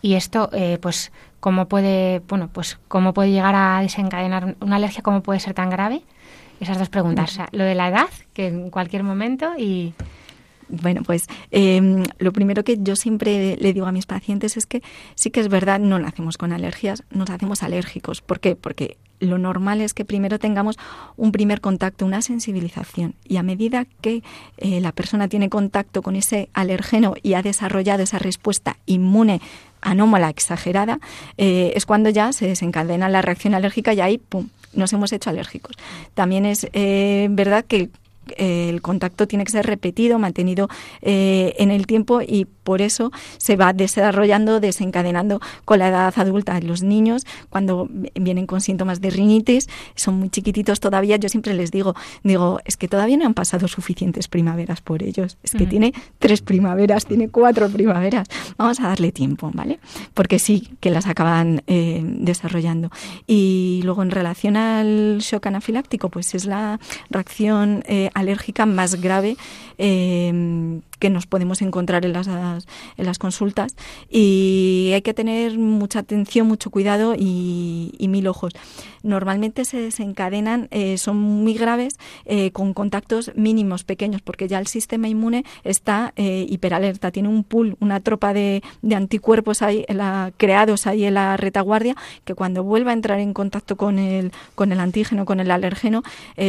y esto eh, pues cómo puede bueno pues cómo puede llegar a desencadenar una alergia cómo puede ser tan grave esas dos preguntas o sea, lo de la edad que en cualquier momento y Bueno, pues em, lo primero que yo siempre le digo a mis pacientes es que sí que es verdad, no nacemos con alergias, nos hacemos alérgicos. ¿Por qué? Porque lo normal es que primero tengamos un primer contacto, una sensibilización. Y a medida que eh, la persona tiene contacto con ese alergeno y ha desarrollado esa respuesta inmune anómala, exagerada, eh, es cuando ya se desencadena la reacción alérgica y ahí, ¡pum!, nos hemos hecho alérgicos. También es eh, verdad que el contacto tiene que ser repetido, mantenido eh, en el tiempo y por eso se va desarrollando, desencadenando con la edad adulta. Los niños, cuando vienen con síntomas de rinitis, son muy chiquititos todavía. Yo siempre les digo, digo, es que todavía no han pasado suficientes primaveras por ellos. Es que tiene tres primaveras, tiene cuatro primaveras. Vamos a darle tiempo, ¿vale? Porque sí que las acaban eh, desarrollando. Y luego en relación al shock anafiláctico, pues es la reacción eh, alérgica más grave eh, que nos podemos encontrar en las, en las consultas y hay que tener mucha atención, mucho cuidado y, mil ojos. Normalmente se desencadenan, eh, son muy graves eh, con contactos mínimos, pequeños, porque ya el sistema inmune está eh, hiperalerta, tiene un pool, una tropa de, anticuerpos ahí, la, creados ahí en la retaguardia, que cuando vuelva a entrar en contacto con el, con el antígeno, con el alergeno,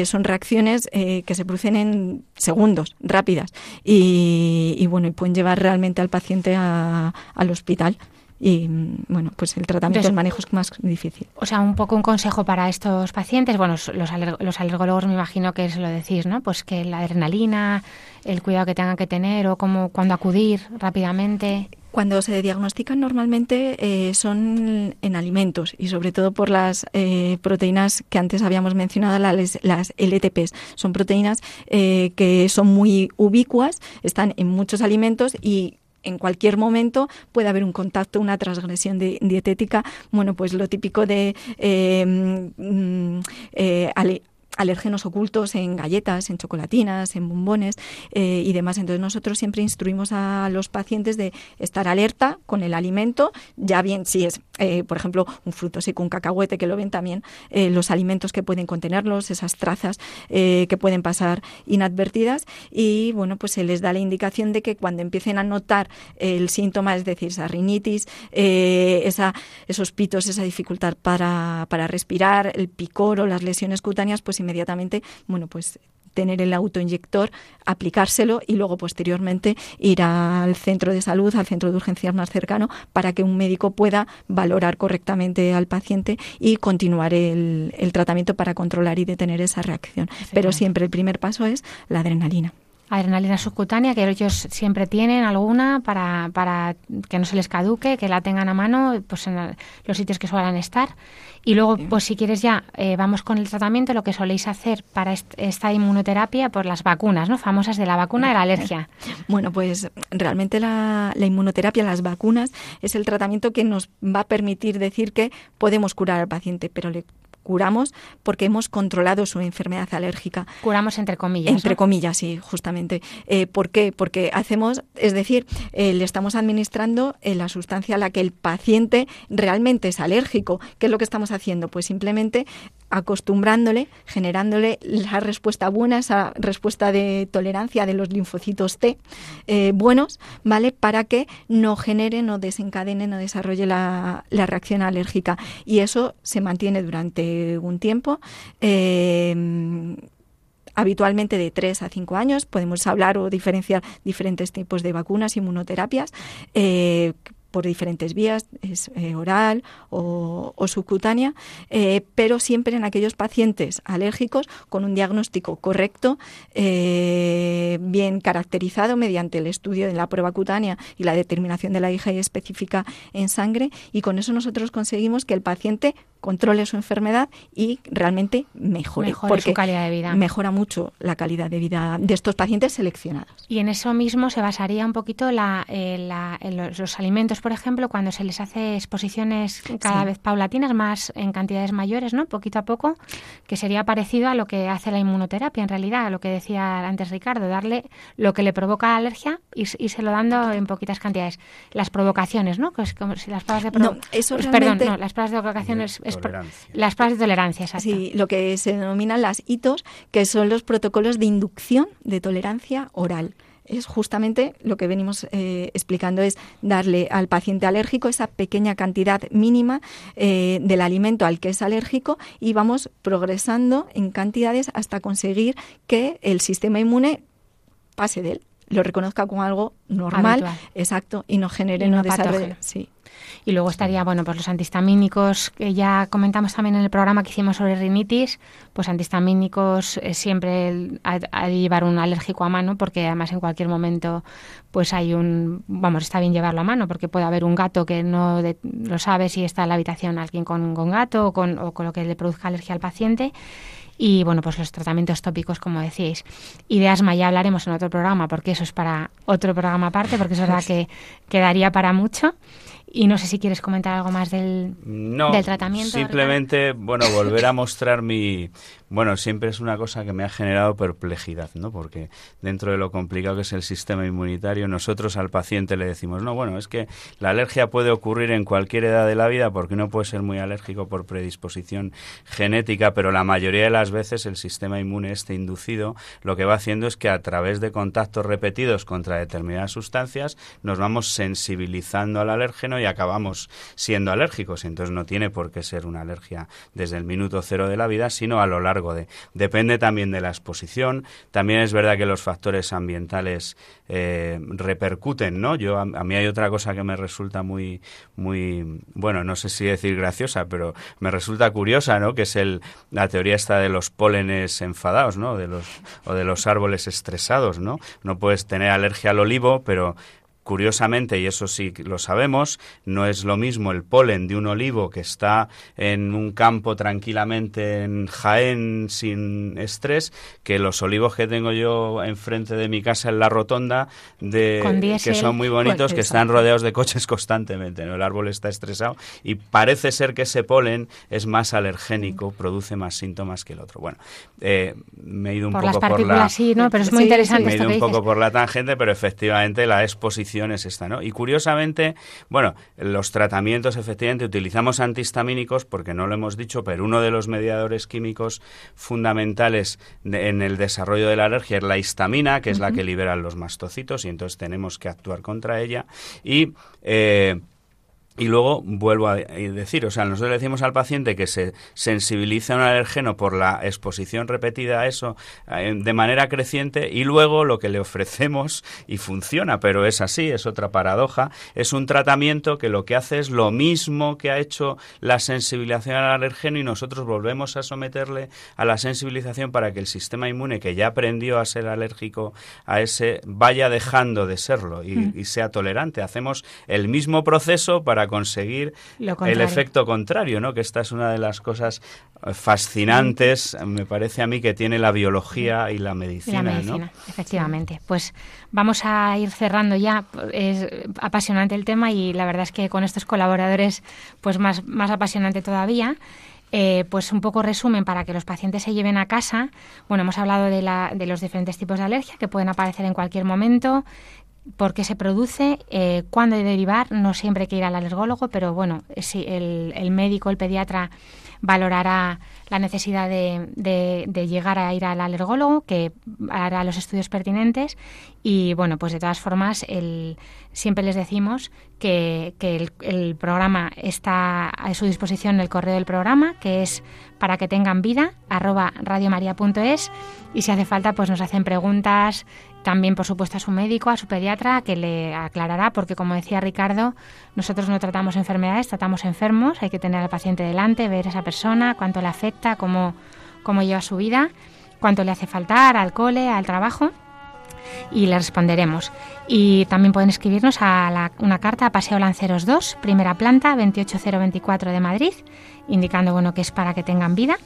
son reacciones que se producen en segundos, rápidas. Y, y, bueno, y pueden llevar realmente al paciente al hospital y bueno, pues el tratamiento, el manejo es más difícil. O sea, un poco un consejo para estos pacientes, bueno, los, los alergólogos me imagino que se lo decís, ¿no? Pues que la adrenalina, el cuidado que tengan que tener o cómo, cuándo acudir rápidamente. Cuando se diagnostican normalmente eh, son en alimentos y sobre todo por las eh, proteínas que antes habíamos mencionado, las, las LTPs. Son proteínas eh, que son muy ubicuas, están en muchos alimentos y en cualquier momento puede haber un contacto, una transgresión dietética. Bueno, pues lo típico de mm, alérgenos ocultos en galletas, en chocolatinas, en bombones eh, y demás. Entonces nosotros siempre instruimos a los pacientes de estar alerta con el alimento, ya bien si es, eh, por ejemplo, un fruto seco, un cacahuete, que lo ven también, eh, los alimentos que pueden contenerlos, esas trazas que pueden pasar inadvertidas. Y bueno, pues se les da la indicación de que cuando empiecen a notar el síntoma, es decir, esa rinitis, esa, esos pitos, esa dificultad para, para respirar, el picor o las lesiones cutáneas, pues inmediatamente, bueno, pues tener el autoinyector, aplicárselo y luego posteriormente ir al centro de salud, al centro de urgencias más cercano, para que un médico pueda valorar correctamente al paciente y continuar el, el tratamiento para controlar y detener esa reacción. Pero siempre el primer paso es la adrenalina adrenalina subcutánea, que ellos siempre tienen alguna para, para que no se les caduque, que la tengan a mano pues en los sitios que suelen estar. Y luego, pues si quieres ya, eh, vamos con el tratamiento, lo que soléis hacer para esta inmunoterapia, por las vacunas, ¿no? Famosas de la vacuna de la alergia. Bueno, pues realmente la, la inmunoterapia, las vacunas, es el tratamiento que nos va a permitir decir que podemos curar al paciente, pero le curamos porque hemos controlado su enfermedad alérgica. Curamos entre comillas. Entre comillas, sí, justamente. Eh, ¿Por qué? Porque hacemos, es decir, eh, le estamos administrando eh, la sustancia a la que el paciente realmente es alérgico. ¿Qué es lo que estamos haciendo? Pues simplemente acostumbrándole, generándole la respuesta buena, esa respuesta de tolerancia de los linfocitos T buenos, ¿vale? Para que no genere, no desencadene, no desarrolle la, la reacción alérgica. Y eso se mantiene durante un tiempo. Eh, habitualmente de 3 a 5 años. Podemos hablar o diferenciar diferentes tipos de vacunas, inmunoterapias. Eh, por diferentes vías, es eh, oral o, subcutánea, pero siempre en aquellos pacientes alérgicos con un diagnóstico correcto, bien caracterizado mediante el estudio de la prueba cutánea y la determinación de la IgE específica en sangre, y con eso nosotros conseguimos que el paciente controle su enfermedad y realmente mejore. porque su calidad de vida. Mejora mucho la calidad de vida de estos pacientes seleccionados. Y en eso mismo se basaría un poquito la, eh, los, alimentos, por ejemplo, cuando se les hace exposiciones cada vez paulatinas, más en cantidades mayores, ¿no? Poquito a poco, que sería parecido a lo que hace la inmunoterapia, en realidad, a lo que decía antes Ricardo, darle lo que le provoca la alergia y, y se lo dando en poquitas cantidades. Las provocaciones, ¿no? Pues como si las pruebas de no, eso Perdón, no, las pruebas de provocación es las pruebas de tolerancia, exacto. Sí, lo que se denominan las hitos, que son los protocolos de inducción de tolerancia oral. es justamente lo que venimos eh, explicando, es darle al paciente alérgico esa pequeña cantidad mínima eh, del alimento al que es alérgico y vamos progresando en cantidades hasta conseguir que el sistema inmune pase de él, lo reconozca como algo normal, exacto, y no genere, no, desarrolle. Sí. Y luego estaría, bueno, pues los antihistamínicos que ya comentamos también en el programa que hicimos sobre rinitis, pues antihistamínicos eh, siempre hay de llevar un alérgico a mano porque además en cualquier momento pues hay un, vamos, está bien llevarlo a mano porque puede haber un gato que no lo sabe si está en la habitación alguien con, con gato o con, o con lo que le produzca alergia al paciente y bueno, pues los tratamientos tópicos, como decíais. Y de asma ya hablaremos en otro programa, porque eso es para otro programa aparte, porque es verdad que quedaría para mucho. Y no sé si quieres comentar algo más del, del tratamiento. Simplemente, bueno, volver a mostrar mi, bueno, siempre es una cosa que me ha generado perplejidad, ¿no? Porque dentro de lo complicado que es el sistema inmunitario, nosotros al paciente le decimos, no, bueno, es que la alergia puede ocurrir en cualquier edad de la vida porque uno puede ser muy alérgico por predisposición genética, pero la mayoría de las veces el sistema inmune este inducido lo que va haciendo es que a través de contactos repetidos contra determinadas sustancias nos vamos sensibilizando al alérgeno y acabamos siendo alérgicos. Entonces no tiene por qué ser una alergia desde el minuto cero de la vida, sino a lo largo depende también de la exposición. También es verdad que los factores ambientales eh, repercuten, ¿no? Yo a, mí hay otra cosa que me resulta muy, muy, bueno, no sé si decir graciosa, pero me resulta curiosa, ¿no? Que es el, la teoría esta de los pólenes enfadados, ¿no? De los, o de los árboles estresados, ¿no? No puedes tener alergia al olivo, pero Curiosamente, y eso sí lo sabemos, no es lo mismo el polen de un olivo que está en un campo tranquilamente en Jaén sin estrés que los olivos que tengo yo enfrente de mi casa en la rotonda de que son muy bonitos, que están rodeados de coches constantemente. ¿no? El árbol está estresado y parece ser que ese polen es más alergénico, produce más síntomas que el otro. Bueno, eh, me he ido un poco por la sí, ¿no? Pero es muy interesante. Me he ido un poco por la tangente, pero efectivamente la exposición esta, ¿no? Y curiosamente, bueno, los tratamientos efectivamente utilizamos antihistamínicos porque no lo hemos dicho, pero uno de los mediadores químicos fundamentales en el desarrollo de la alergia es la histamina, que es la que liberan los mastocitos y entonces tenemos que actuar contra ella y eh, y luego vuelvo a decir, o sea, nosotros le decimos al paciente que se sensibiliza a un alergeno por la exposición repetida a eso eh, de manera creciente y luego lo que le ofrecemos y funciona, pero es así, es otra paradoja, es un tratamiento que lo que hace es lo mismo que ha hecho la sensibilización al alergeno y nosotros volvemos a someterle a la sensibilización para que el sistema inmune que ya aprendió a ser alérgico a ese vaya dejando de serlo y, mm. y sea tolerante. Hacemos el mismo proceso para conseguir el efecto contrario, ¿no? Que esta es una de las cosas eh, fascinantes, me parece a mí, que tiene la biología y la medicina. la medicina, efectivamente. Pues vamos a ir cerrando ya. Es apasionante el tema y la verdad es que con estos colaboradores, pues más, más apasionante todavía. Eh, pues un poco resumen para que los pacientes se lleven a casa. Bueno, hemos hablado de, la, de los diferentes tipos de alergia que pueden aparecer en cualquier momento, por qué se produce, eh, cuándo derivar, no siempre hay que ir al alergólogo, pero bueno, si el, el médico, el pediatra valorará la necesidad de, de, llegar a ir al alergólogo, que hará los estudios pertinentes. Y bueno, pues de todas formas el, siempre les decimos que, que el, programa está a su disposición el correo del programa, que es para que tengan vida, arroba radiomaria.es y si hace falta pues nos hacen preguntas también, por supuesto, a su médico, a su pediatra, que le aclarará, porque como decía Ricardo, nosotros no tratamos enfermedades, tratamos enfermos, hay que tener al paciente delante, ver esa persona, cuánto le afecta, cómo, cómo lleva su vida, cuánto le hace faltar al cole, al trabajo y le responderemos. Y también pueden escribirnos a una carta a Paseo Lanceros 2, primera planta, 28024 de Madrid, indicando bueno que es para que tengan vida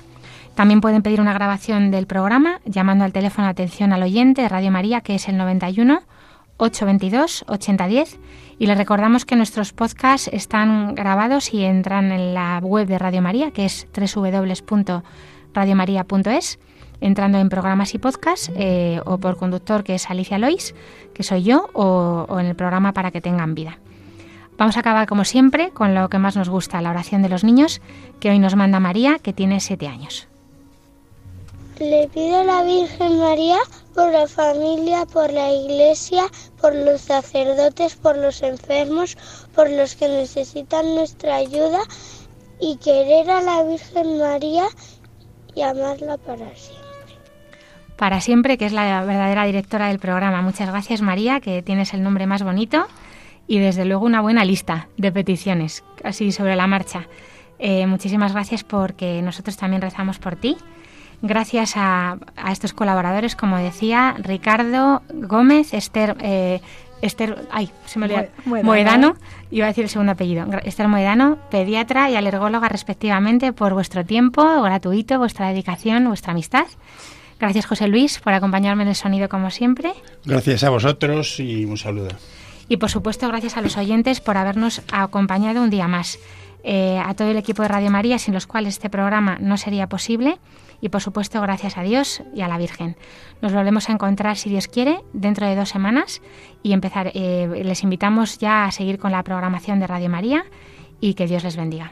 también pueden pedir una grabación del programa llamando al teléfono atención al oyente de Radio María, que es el 91 822 8010. Y les recordamos que nuestros podcasts están grabados y entran en la web de Radio María, que es www.radiomaria.es, entrando en programas y podcasts, eh, o por conductor, que es Alicia Lois, que soy yo, o, o en el programa para que tengan vida. Vamos a acabar, como siempre, con lo que más nos gusta, la oración de los niños, que hoy nos manda María, que tiene siete años. Le pido a la Virgen María por la familia, por la iglesia, por los sacerdotes, por los enfermos, por los que necesitan nuestra ayuda y querer a la Virgen María y amarla para siempre. Para siempre, que es la verdadera directora del programa. Muchas gracias María, que tienes el nombre más bonito y desde luego una buena lista de peticiones, así sobre la marcha. Eh, muchísimas gracias porque nosotros también rezamos por ti gracias a, estos colaboradores, como decía, Ricardo Gómez, Esther, eh, Esther ay, se me olvidó, Moedano, iba a decir el segundo apellido, Esther Moedano, pediatra y alergóloga respectivamente, por vuestro tiempo gratuito, vuestra dedicación, vuestra amistad. Gracias José Luis por acompañarme en el sonido como siempre. Gracias a vosotros y un saludo. Y por supuesto gracias a los oyentes por habernos acompañado un día más. Eh, a todo el equipo de Radio María, sin los cuales este programa no sería posible y por supuesto gracias a Dios y a la Virgen. Nos volvemos a encontrar, si Dios quiere, dentro de dos semanas y empezar. Eh, les invitamos ya a seguir con la programación de Radio María y que Dios les bendiga.